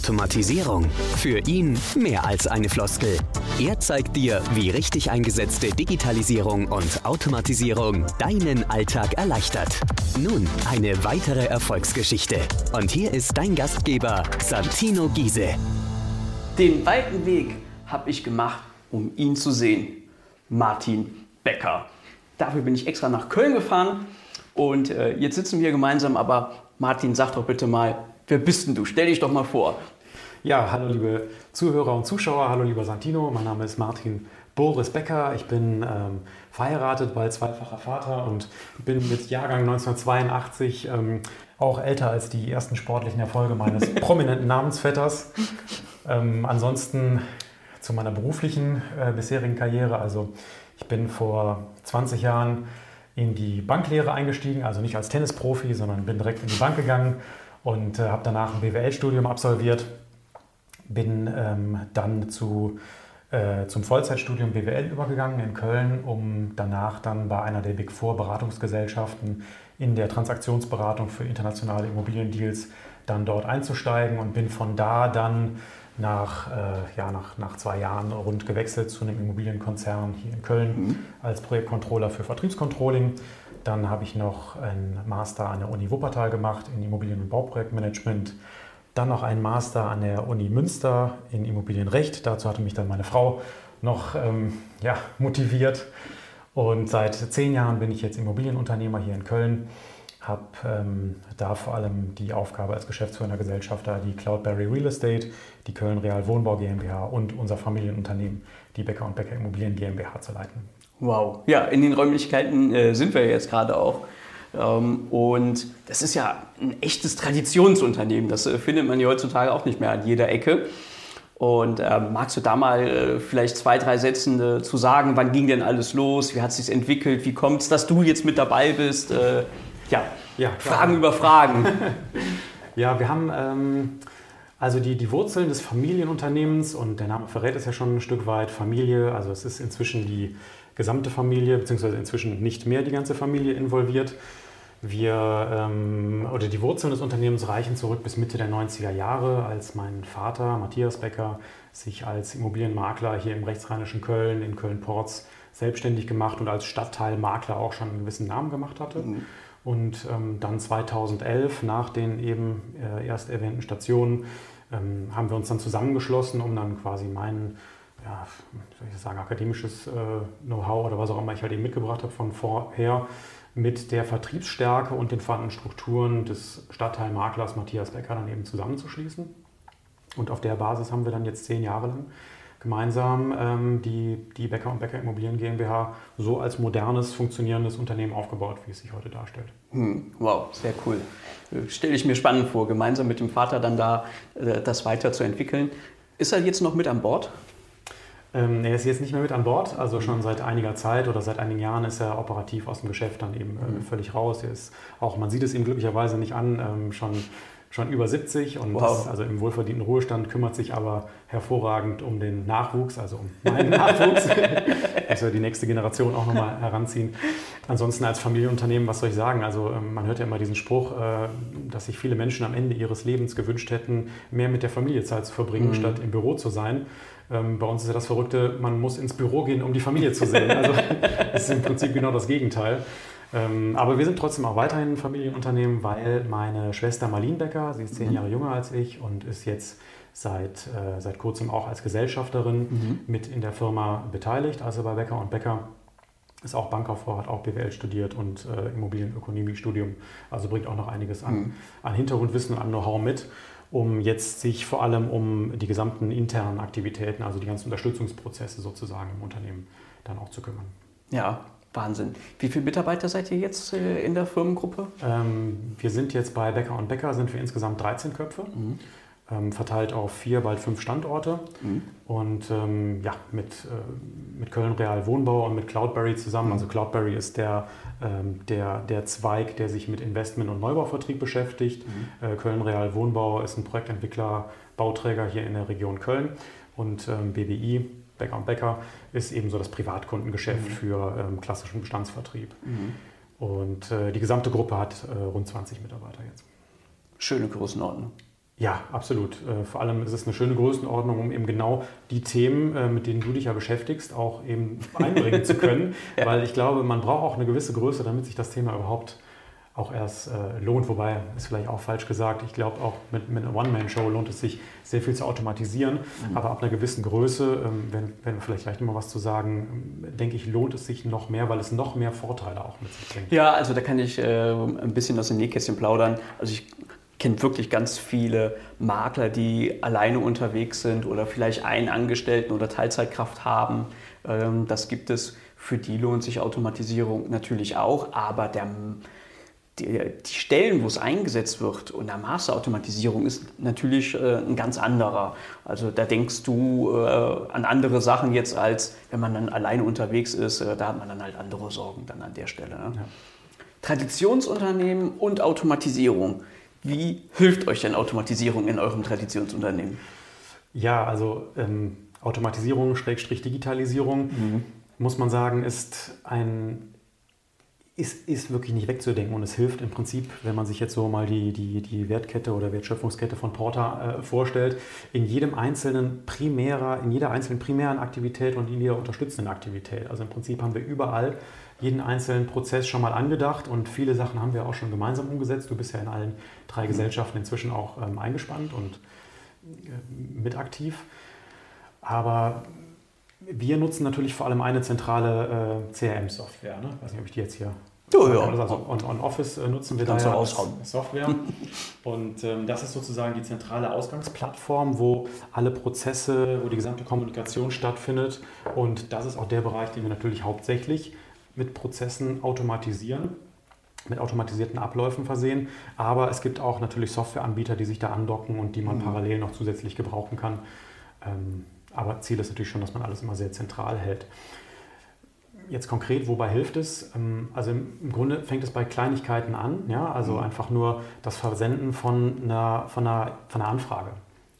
Automatisierung. Für ihn mehr als eine Floskel. Er zeigt dir, wie richtig eingesetzte Digitalisierung und Automatisierung deinen Alltag erleichtert. Nun eine weitere Erfolgsgeschichte. Und hier ist dein Gastgeber Santino Giese. Den weiten Weg habe ich gemacht, um ihn zu sehen. Martin Becker. Dafür bin ich extra nach Köln gefahren und äh, jetzt sitzen wir gemeinsam. Aber Martin, sag doch bitte mal, wer bist denn du? Stell dich doch mal vor. Ja, hallo liebe Zuhörer und Zuschauer, hallo lieber Santino. Mein Name ist Martin Boris Becker. Ich bin ähm, verheiratet, bald zweifacher Vater und bin mit Jahrgang 1982 ähm, auch älter als die ersten sportlichen Erfolge meines prominenten Namensvetters. Ähm, ansonsten zu meiner beruflichen äh, bisherigen Karriere. Also ich bin vor 20 Jahren in die Banklehre eingestiegen, also nicht als Tennisprofi, sondern bin direkt in die Bank gegangen und äh, habe danach ein BWL-Studium absolviert. Bin ähm, dann zu, äh, zum Vollzeitstudium BWL übergegangen in Köln, um danach dann bei einer der Big Four Beratungsgesellschaften in der Transaktionsberatung für internationale Immobiliendeals dann dort einzusteigen und bin von da dann nach, äh, ja, nach, nach zwei Jahren rund gewechselt zu einem Immobilienkonzern hier in Köln mhm. als Projektcontroller für Vertriebscontrolling. Dann habe ich noch einen Master an der Uni Wuppertal gemacht in Immobilien- und Bauprojektmanagement. Dann noch einen Master an der Uni Münster in Immobilienrecht. Dazu hatte mich dann meine Frau noch ähm, ja, motiviert. Und seit zehn Jahren bin ich jetzt Immobilienunternehmer hier in Köln habe ähm, da vor allem die Aufgabe als geschäftsführender Gesellschafter die Cloudberry Real Estate, die Köln Real Wohnbau GmbH und unser Familienunternehmen, die Becker und Becker Immobilien GmbH zu leiten. Wow, ja, in den Räumlichkeiten äh, sind wir jetzt gerade auch. Ähm, und das ist ja ein echtes Traditionsunternehmen. Das äh, findet man ja heutzutage auch nicht mehr an jeder Ecke. Und äh, magst du da mal äh, vielleicht zwei, drei Sätze äh, zu sagen, wann ging denn alles los, wie hat es sich entwickelt, wie kommt es, dass du jetzt mit dabei bist? Äh, ja, ja Fragen über Fragen. ja, wir haben ähm, also die, die Wurzeln des Familienunternehmens und der Name verrät es ja schon ein Stück weit, Familie, also es ist inzwischen die gesamte Familie, beziehungsweise inzwischen nicht mehr die ganze Familie involviert. Wir, ähm, oder die Wurzeln des Unternehmens reichen zurück bis Mitte der 90er Jahre, als mein Vater Matthias Becker sich als Immobilienmakler hier im rechtsrheinischen Köln, in Köln-Porz, selbstständig gemacht und als Stadtteilmakler auch schon einen gewissen Namen gemacht hatte. Mhm. Und ähm, dann 2011, nach den eben äh, erst erwähnten Stationen, ähm, haben wir uns dann zusammengeschlossen, um dann quasi mein, ja, soll ich sagen, akademisches äh, Know-how oder was auch immer ich halt eben mitgebracht habe von vorher, mit der Vertriebsstärke und den vorhandenen Strukturen des Stadtteilmaklers Matthias Becker dann eben zusammenzuschließen. Und auf der Basis haben wir dann jetzt zehn Jahre lang gemeinsam ähm, die, die Becker und Becker Immobilien GmbH so als modernes, funktionierendes Unternehmen aufgebaut, wie es sich heute darstellt. Hm, wow, sehr cool. Stelle ich mir spannend vor, gemeinsam mit dem Vater dann da äh, das weiterzuentwickeln. Ist er jetzt noch mit an Bord? Ähm, er ist jetzt nicht mehr mit an Bord, also schon seit einiger Zeit oder seit einigen Jahren ist er operativ aus dem Geschäft dann eben äh, hm. völlig raus. Er ist auch, man sieht es ihm glücklicherweise nicht an, ähm, schon schon über 70 und wow. ist also im wohlverdienten Ruhestand, kümmert sich aber hervorragend um den Nachwuchs, also um meinen Nachwuchs, dass wir die nächste Generation auch nochmal heranziehen. Ansonsten als Familienunternehmen, was soll ich sagen? Also ähm, man hört ja immer diesen Spruch, äh, dass sich viele Menschen am Ende ihres Lebens gewünscht hätten, mehr mit der Familie Zeit zu verbringen, mhm. statt im Büro zu sein. Ähm, bei uns ist ja das Verrückte, man muss ins Büro gehen, um die Familie zu sehen. Also es ist im Prinzip genau das Gegenteil. Ähm, aber wir sind trotzdem auch weiterhin ein Familienunternehmen, weil meine Schwester Marlene Becker, sie ist zehn mhm. Jahre jünger als ich und ist jetzt seit, äh, seit kurzem auch als Gesellschafterin mhm. mit in der Firma beteiligt, also bei Becker und Becker. Ist auch Bankkauffrau, hat auch BWL studiert und äh, Immobilienökonomie-Studium, also bringt auch noch einiges an, mhm. an Hintergrundwissen und an Know-how mit, um jetzt sich vor allem um die gesamten internen Aktivitäten, also die ganzen Unterstützungsprozesse sozusagen im Unternehmen dann auch zu kümmern. Ja, Wahnsinn. Wie viele Mitarbeiter seid ihr jetzt äh, in der Firmengruppe? Ähm, wir sind jetzt bei Becker und Becker, sind wir insgesamt 13 Köpfe, mhm. Ähm, verteilt auf vier, bald fünf Standorte. Mhm. Und ähm, ja, mit, äh, mit Köln Real Wohnbau und mit Cloudberry zusammen. Mhm. Also Cloudberry ist der, ähm, der, der Zweig, der sich mit Investment- und Neubauvertrieb beschäftigt. Mhm. Äh, Köln Real Wohnbau ist ein Projektentwickler, Bauträger hier in der Region Köln. Und ähm, BWI Bäcker und Bäcker ist eben so das Privatkundengeschäft mhm. für ähm, klassischen Bestandsvertrieb. Mhm. Und äh, die gesamte Gruppe hat äh, rund 20 Mitarbeiter jetzt. Schöne Größenordnung. Ja, absolut. Äh, vor allem ist es eine schöne Größenordnung, um eben genau die Themen, äh, mit denen du dich ja beschäftigst, auch eben einbringen zu können. ja. Weil ich glaube, man braucht auch eine gewisse Größe, damit sich das Thema überhaupt auch erst äh, lohnt. Wobei, ist vielleicht auch falsch gesagt, ich glaube auch mit, mit einer One-Man-Show lohnt es sich sehr viel zu automatisieren. Mhm. Aber ab einer gewissen Größe, ähm, wenn, wenn wir vielleicht gleich nochmal was zu sagen, ähm, denke ich, lohnt es sich noch mehr, weil es noch mehr Vorteile auch mit sich bringt. Ja, also da kann ich äh, ein bisschen aus dem Nähkästchen plaudern. Also ich kenne wirklich ganz viele Makler, die alleine unterwegs sind oder vielleicht einen Angestellten oder Teilzeitkraft haben. Ähm, das gibt es. Für die lohnt sich Automatisierung natürlich auch, aber der die, die, Stellen, wo es eingesetzt wird und der Masterautomatisierung ist natürlich äh, ein ganz anderer. Also da denkst du äh, an andere Sachen jetzt, als wenn man dann alleine unterwegs ist. Äh, da hat man dann halt andere Sorgen dann an der Stelle. Ne? Ja. Traditionsunternehmen und Automatisierung. Wie hilft euch denn Automatisierung in eurem Traditionsunternehmen? Ja, also ähm, Automatisierung, Schrägstrich Digitalisierung, mhm. muss man sagen, ist ein ist, ist wirklich nicht wegzudenken und es hilft im Prinzip, wenn man sich jetzt so mal die, die, die Wertkette oder Wertschöpfungskette von Porter äh, vorstellt, in jedem einzelnen primärer, in jeder einzelnen primären Aktivität und in jeder unterstützenden Aktivität. Also im Prinzip haben wir überall jeden einzelnen Prozess schon mal angedacht und viele Sachen haben wir auch schon gemeinsam umgesetzt. Du bist ja in allen drei Gesellschaften inzwischen auch ähm, eingespannt und äh, mit aktiv. Aber wir nutzen natürlich vor allem eine zentrale äh, CRM-Software. Ne? Ich weiß nicht, ob ich die jetzt hier Oh, ja. Also on, on Office äh, nutzen wir da ja Software. Und ähm, das ist sozusagen die zentrale Ausgangsplattform, wo alle Prozesse, wo die gesamte Kommunikation stattfindet. Und das ist auch der Bereich, den wir natürlich hauptsächlich mit Prozessen automatisieren, mit automatisierten Abläufen versehen. Aber es gibt auch natürlich Softwareanbieter, die sich da andocken und die man mhm. parallel noch zusätzlich gebrauchen kann. Ähm, aber Ziel ist natürlich schon, dass man alles immer sehr zentral hält. Jetzt konkret, wobei hilft es? Ähm, also im Grunde fängt es bei Kleinigkeiten an, ja? also mhm. einfach nur das Versenden von einer, von, einer, von einer Anfrage.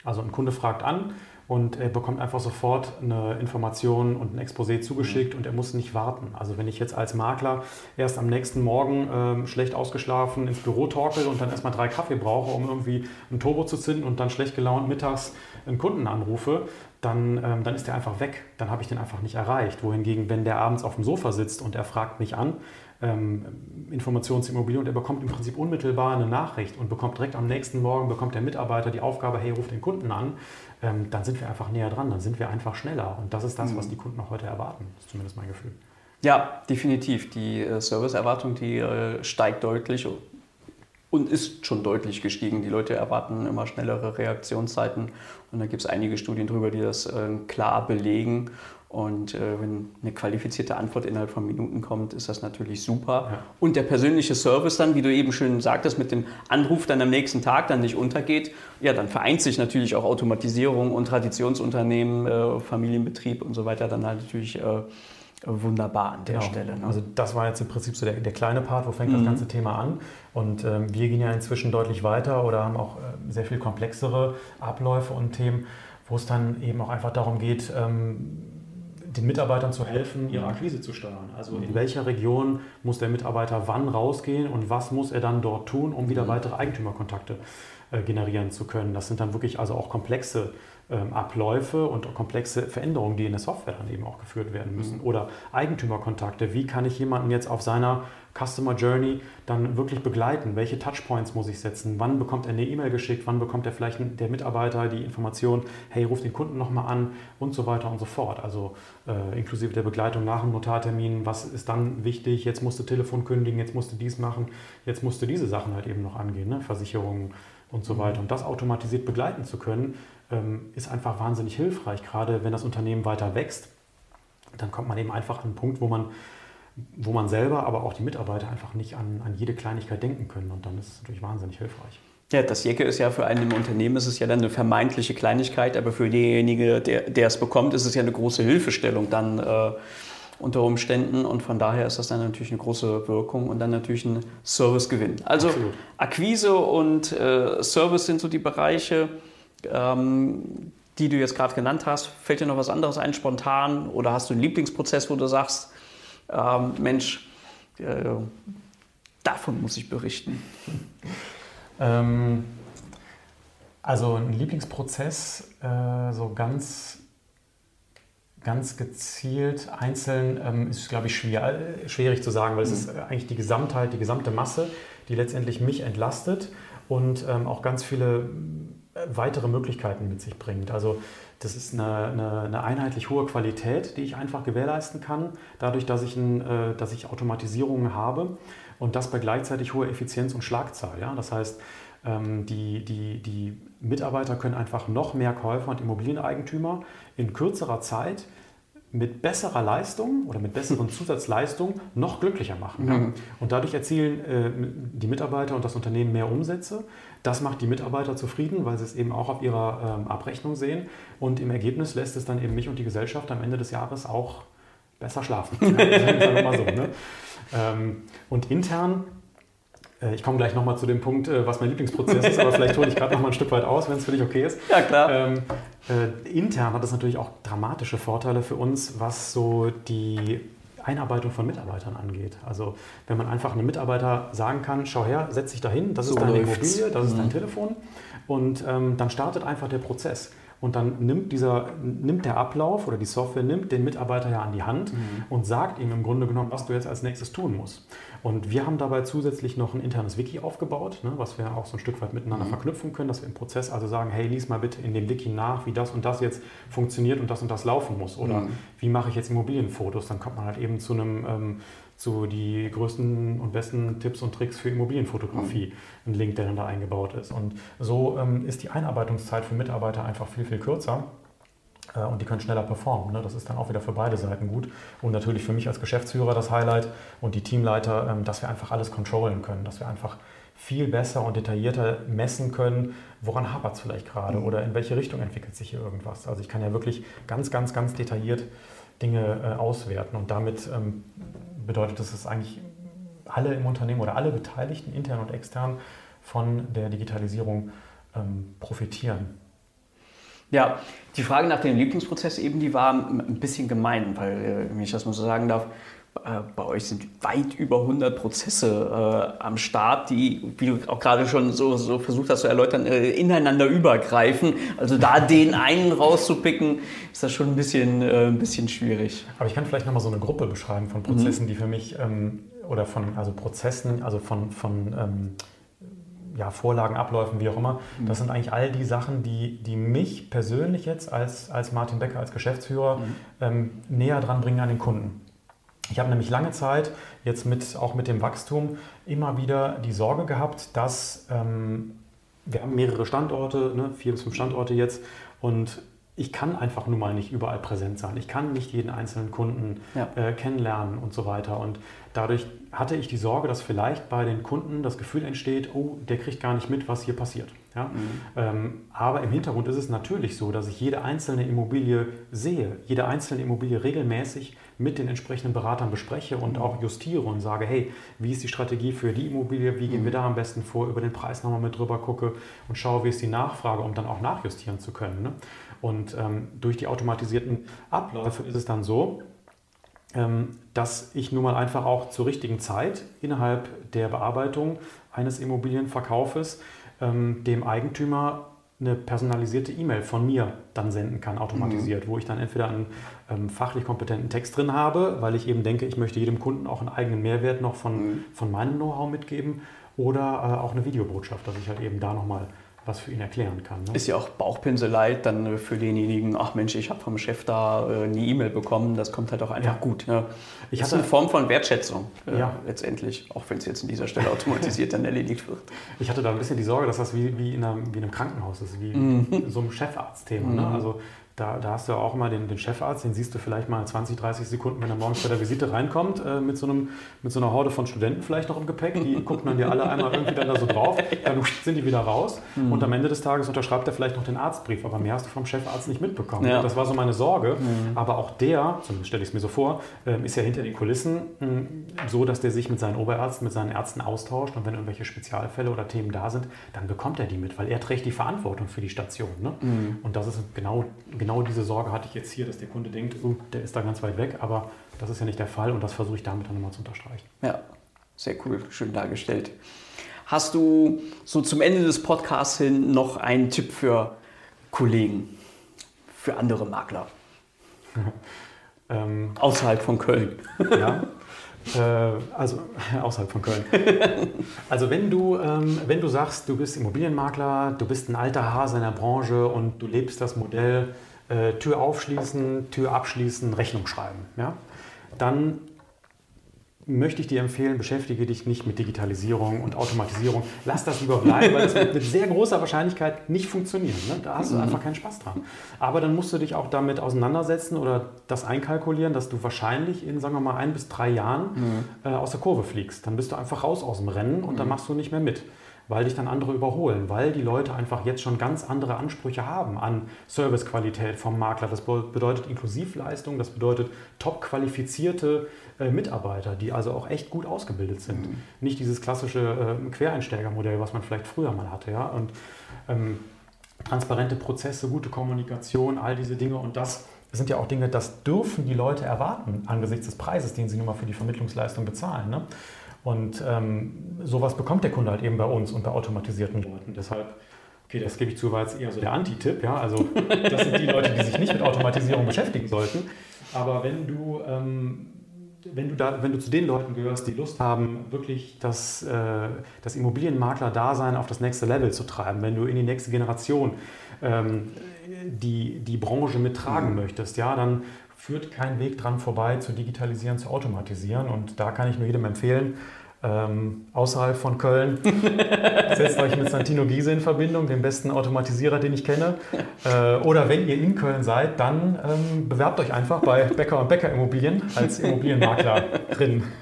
Also ein Kunde fragt an und er bekommt einfach sofort eine Information und ein Exposé zugeschickt mhm. und er muss nicht warten. Also wenn ich jetzt als Makler erst am nächsten Morgen ähm, schlecht ausgeschlafen ins Büro torkel und dann erstmal drei Kaffee brauche, um irgendwie ein Turbo zu zünden und dann schlecht gelaunt mittags einen Kunden anrufe, dann, ähm, dann ist der einfach weg. Dann habe ich den einfach nicht erreicht. Wohingegen, wenn der abends auf dem Sofa sitzt und er fragt mich an, ähm, Informationsimmobilie und er bekommt im Prinzip unmittelbar eine Nachricht und bekommt direkt am nächsten Morgen, bekommt der Mitarbeiter die Aufgabe, hey, ruf den Kunden an, ähm, dann sind wir einfach näher dran, dann sind wir einfach schneller. Und das ist das, was mhm. die Kunden auch heute erwarten. Das ist zumindest mein Gefühl. Ja, definitiv. Die äh, Serviceerwartung, die äh, steigt deutlich und ist schon deutlich gestiegen. Die Leute erwarten immer schnellere Reaktionszeiten und da gibt es einige Studien darüber, die das äh, klar belegen. Und äh, wenn eine qualifizierte Antwort innerhalb von Minuten kommt, ist das natürlich super. Ja. Und der persönliche Service dann, wie du eben schön sagtest, mit dem Anruf dann am nächsten Tag dann nicht untergeht, ja, dann vereint sich natürlich auch Automatisierung und Traditionsunternehmen, äh, Familienbetrieb und so weiter dann halt natürlich äh, wunderbar an der genau. Stelle. Ne? Also das war jetzt im Prinzip so der, der kleine Part, wo fängt mhm. das ganze Thema an. Und ähm, wir gehen ja inzwischen deutlich weiter oder haben auch äh, sehr viel komplexere Abläufe und Themen, wo es dann eben auch einfach darum geht, ähm, den Mitarbeitern zu helfen, ihre Akquise zu steuern. Also in welcher Region muss der Mitarbeiter wann rausgehen und was muss er dann dort tun, um wieder mhm. weitere Eigentümerkontakte äh, generieren zu können. Das sind dann wirklich also auch komplexe Abläufe und komplexe Veränderungen, die in der Software dann eben auch geführt werden müssen. Mhm. Oder Eigentümerkontakte. Wie kann ich jemanden jetzt auf seiner Customer Journey dann wirklich begleiten? Welche Touchpoints muss ich setzen? Wann bekommt er eine E-Mail geschickt? Wann bekommt er vielleicht der Mitarbeiter die Information, hey, ruf den Kunden nochmal an und so weiter und so fort. Also äh, inklusive der Begleitung nach dem Notartermin. Was ist dann wichtig? Jetzt musst du Telefon kündigen, jetzt musst du dies machen, jetzt musst du diese Sachen halt eben noch angehen, ne? Versicherungen und so weiter. Und das automatisiert begleiten zu können, ähm, ist einfach wahnsinnig hilfreich, gerade wenn das Unternehmen weiter wächst. Dann kommt man eben einfach an einen Punkt, wo man, wo man selber, aber auch die Mitarbeiter einfach nicht an, an jede Kleinigkeit denken können. Und dann ist es natürlich wahnsinnig hilfreich. Ja, das Jecke ist ja für einen im Unternehmen ist es ja dann eine vermeintliche Kleinigkeit, aber für denjenigen, der, der es bekommt, ist es ja eine große Hilfestellung dann äh, unter Umständen und von daher ist das dann natürlich eine große Wirkung und dann natürlich ein Servicegewinn. Also Absolut. Akquise und äh, Service sind so die Bereiche, ähm, die du jetzt gerade genannt hast. Fällt dir noch was anderes ein, spontan? Oder hast du einen Lieblingsprozess, wo du sagst, ähm, Mensch, äh, davon muss ich berichten? Ähm, Also ein Lieblingsprozess, äh, so ganz, ganz gezielt, einzeln, ähm, ist, glaube ich, schwer, schwierig zu sagen, weil es ist eigentlich die Gesamtheit, die gesamte Masse, die letztendlich mich entlastet und ähm, auch ganz viele äh, weitere Möglichkeiten mit sich bringt. Also das ist eine, eine, eine, einheitlich hohe Qualität, die ich einfach gewährleisten kann, dadurch, dass ich, ein, äh, dass ich Automatisierungen habe und das bei gleichzeitig hoher Effizienz und Schlagzahl. Ja? Das heißt, ähm, die, die, die Mitarbeiter können einfach noch mehr Käufer und Immobilieneigentümer in kürzerer Zeit mit besserer Leistung oder mit besseren Zusatzleistungen noch glücklicher machen. Mhm. Und dadurch erzielen äh, die Mitarbeiter und das Unternehmen mehr Umsätze. Das macht die Mitarbeiter zufrieden, weil sie es eben auch auf ihrer ähm, Abrechnung sehen. Und im Ergebnis lässt es dann eben mich und die Gesellschaft am Ende des Jahres auch besser schlafen. Ja, so, ne? Ähm, und intern äh, ich komme gleich nochmal zu dem Punkt, äh, was mein Lieblingsprozess ist, aber vielleicht hole ich gerade nochmal ein Stück weit aus, wenn es für dich okay ist. Ja, klar. Ähm, äh, intern hat es natürlich auch dramatische Vorteile für uns, was so die Einarbeitung von Mitarbeitern angeht. Also wenn man einfach einem Mitarbeiter sagen kann, schau her, setz dich dahin, das so ist deine läuft's. Immobilie, das ist dein mhm. Telefon und ähm, dann startet einfach der Prozess. Und dann nimmt, dieser, nimmt der Ablauf oder die Software nimmt den Mitarbeiter ja an die Hand mhm. und sagt ihm im Grunde genommen, was du jetzt als nächstes tun musst. Und wir haben dabei zusätzlich noch ein internes Wiki aufgebaut, ne, was wir auch so ein Stück weit miteinander mhm. verknüpfen können, dass wir im Prozess also sagen, hey, lies mal bitte in dem Wiki nach, wie das und das jetzt funktioniert und das und das laufen muss. Oder mhm. wie mache ich jetzt Immobilienfotos? Dann kommt man halt eben zu einem ähm, zu die größten und besten Tipps und Tricks für Immobilienfotografie, mhm. ein Link, der dann da eingebaut ist. Und so ähm, ist die Einarbeitungszeit für Mitarbeiter einfach viel, viel kürzer äh, und die können schneller performen. Ne? Das ist dann auch wieder für beide Seiten gut. Und natürlich für mich als Geschäftsführer das Highlight und die Teamleiter, ähm, dass wir einfach alles controllen können, dass wir einfach viel besser und detaillierter messen können, woran hapert es vielleicht gerade mhm. oder in welche Richtung entwickelt sich hier irgendwas. Also ich kann ja wirklich ganz, ganz, ganz detailliert Dinge äh, auswerten und damit ähm, bedeutet das, dass eigentlich alle im Unternehmen oder alle Beteiligten, intern und extern, von der Digitalisierung ähm, profitieren. Ja, die Frage nach dem Lieblingsprozess eben, die war ein bisschen gemein, weil, äh, wenn ich das mal so sagen darf, bei euch sind weit über 100 Prozesse äh, am Start, die, wie du auch gerade schon so, so versucht hast zu erläutern, äh, ineinander übergreifen. Also da den einen rauszupicken, ist das schon ein bisschen, äh, ein bisschen schwierig. Aber ich kann vielleicht nochmal so eine Gruppe beschreiben von Prozessen, mhm. die für mich, ähm, oder von also Prozessen, also von, von ähm, ja, Vorlagen, Abläufen, wie auch immer. Mhm. Das sind eigentlich all die Sachen, die, die mich persönlich jetzt als, als Martin Becker, als Geschäftsführer mhm. ähm, näher dran bringen an den Kunden. Ich habe nämlich lange Zeit, jetzt mit, auch mit dem Wachstum, immer wieder die Sorge gehabt, dass ähm, wir haben mehrere Standorte, ne, vier bis fünf Standorte jetzt, und ich kann einfach nun mal nicht überall präsent sein. Ich kann nicht jeden einzelnen Kunden ja. äh, kennenlernen und so weiter. Und dadurch hatte ich die Sorge, dass vielleicht bei den Kunden das Gefühl entsteht, oh, der kriegt gar nicht mit, was hier passiert. Ja? Mhm. Ähm, aber im Hintergrund ist es natürlich so, dass ich jede einzelne Immobilie sehe, jede einzelne Immobilie regelmäßig mit den entsprechenden Beratern bespreche und mhm. auch justiere und sage, hey, wie ist die Strategie für die Immobilie, wie gehen wir mhm. da am besten vor, über den Preis nochmal mit drüber gucke und schaue, wie ist die Nachfrage, um dann auch nachjustieren zu können. Ne? Und ähm, durch die automatisierten Abläufe ist es dann so, dass ich nun mal einfach auch zur richtigen Zeit innerhalb der Bearbeitung eines Immobilienverkaufes ähm, dem Eigentümer eine personalisierte E-Mail von mir dann senden kann, automatisiert, mhm. wo ich dann entweder einen ähm, fachlich kompetenten Text drin habe, weil ich eben denke, ich möchte jedem Kunden auch einen eigenen Mehrwert noch von, mhm. von meinem Know-how mitgeben, oder äh, auch eine Videobotschaft, dass ich halt eben da nochmal was für ihn erklären kann. Ne? Ist ja auch Bauchpinselei dann für denjenigen, ach Mensch, ich habe vom Chef da äh, eine E-Mail bekommen, das kommt halt auch einfach ja. gut. Ja. Ich das ist eine Form von Wertschätzung äh, ja. letztendlich, auch wenn es jetzt an dieser Stelle automatisiert dann erledigt wird. Ich hatte da ein bisschen die Sorge, dass das wie, wie, in, einem, wie in einem Krankenhaus ist, wie mhm. so einem Chefarztthema. Ne? Mhm. Ne? Also da, da, hast du ja auch immer den, den, Chefarzt, den siehst du vielleicht mal 20, 30 Sekunden, wenn er morgens bei der Visite reinkommt, äh, mit, so einem, mit so einer Horde von Studenten vielleicht noch im Gepäck. Die gucken dann dir alle einmal irgendwie dann da so drauf, dann sind die wieder raus mhm. und am Ende des Tages unterschreibt er vielleicht noch den Arztbrief, aber mehr hast du vom Chefarzt nicht mitbekommen. Ja. Das war so meine Sorge. Mhm. Aber auch der, zumindest stelle ich es mir so vor, äh, ist ja hinter den Kulissen äh, so, dass der sich mit seinen Oberärzten, mit seinen Ärzten austauscht und wenn irgendwelche Spezialfälle oder Themen da sind, dann bekommt er die mit, weil er trägt die Verantwortung für die Station. Ne? Mhm. Und das ist genau, genau diese Sorge hatte ich jetzt hier, dass der Kunde denkt, oh, der ist da ganz weit weg, aber das ist ja nicht der Fall und das versuche ich damit dann nochmal zu unterstreichen. Ja, sehr cool, schön dargestellt. hast du so zum Ende des Podcasts hin noch einen Tipp für Kollegen, für andere Makler? ähm, außerhalb von Köln. ja. Äh, also außerhalb von Köln. Also wenn du, ähm, wenn du sagst, du bist Immobilienmakler, du bist ein alter Hase in der Branche und du lebst das Modell äh, Tür aufschließen, Tür abschließen, Rechnung schreiben, ja, dann möchte ich dir empfehlen, beschäftige dich nicht mit Digitalisierung und Automatisierung. Lass das lieber bleiben, weil das wird mit sehr großer Wahrscheinlichkeit nicht funktionieren. Ne? Da hast du mhm. einfach keinen Spaß dran. Aber dann musst du dich auch damit auseinandersetzen oder das einkalkulieren, dass du wahrscheinlich in, sagen wir mal, ein bis drei Jahren mhm. äh, aus der Kurve fliegst. Dann bist du einfach raus aus dem Rennen und mhm. dann machst du nicht mehr mit weil dich dann andere überholen, weil die Leute einfach jetzt schon ganz andere Ansprüche haben an Servicequalität vom Makler. Das bedeutet Inklusivleistung, das bedeutet top qualifizierte äh, Mitarbeiter, die also auch echt gut ausgebildet sind. Mhm. Nicht dieses klassische äh, Quereinsteigermodell, was man vielleicht früher mal hatte. Ja? Und ähm, transparente Prozesse, gute Kommunikation, all diese Dinge und das sind ja auch Dinge, das dürfen die Leute erwarten angesichts des Preises, den sie nun mal für die Vermittlungsleistung bezahlen. Ne? Und ähm, sowas bekommt der Kunde halt eben bei uns und bei automatisierten Leuten. Deshalb, okay, das gebe ich zu, war jetzt eher so der Anti-Tipp. Ja? Also das sind die Leute, die sich nicht mit Automatisierung beschäftigen sollten. Aber wenn du, ähm, wenn du, da, wenn du zu den Leuten gehörst, die Lust haben, wirklich das, äh, das Immobilienmakler-Dasein auf das nächste Level zu treiben, wenn du in die nächste Generation ähm, die, die Branche mittragen mhm. möchtest, ja, dann führt kein Weg dran vorbei, zu digitalisieren, zu automatisieren. Und da kann ich nur jedem empfehlen, ähm, außerhalb von Köln, setzt euch mit Santino Giese in Verbindung, dem besten Automatisierer, den ich kenne. Äh, oder wenn ihr in Köln seid, dann ähm, bewerbt euch einfach bei Becker und Becker Immobilien als Immobilienmakler drin.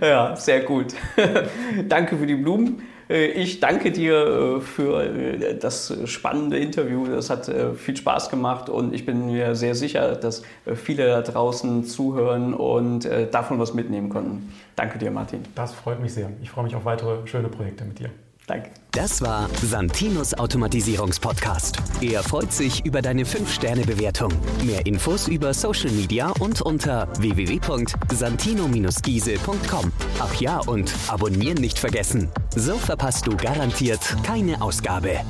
Ja, sehr gut. Danke für die Blumen. Äh, ich danke dir äh, für äh, das spannende Interview. Das hat viel Spaß gemacht und ich bin mir sehr sicher, dass viele da draußen zuhören und davon was mitnehmen konnten. Danke dir, Martin. Das freut mich sehr. Ich freue mich auf weitere schöne Projekte mit dir. Danke. Das war Santinos Automatisierungspodcast. Er freut sich über deine 5-Sterne-Bewertung. Mehr Infos über Social Media und unter www.santino-giese.com. Ach ja, und abonnieren nicht vergessen. So verpasst du garantiert keine Ausgabe.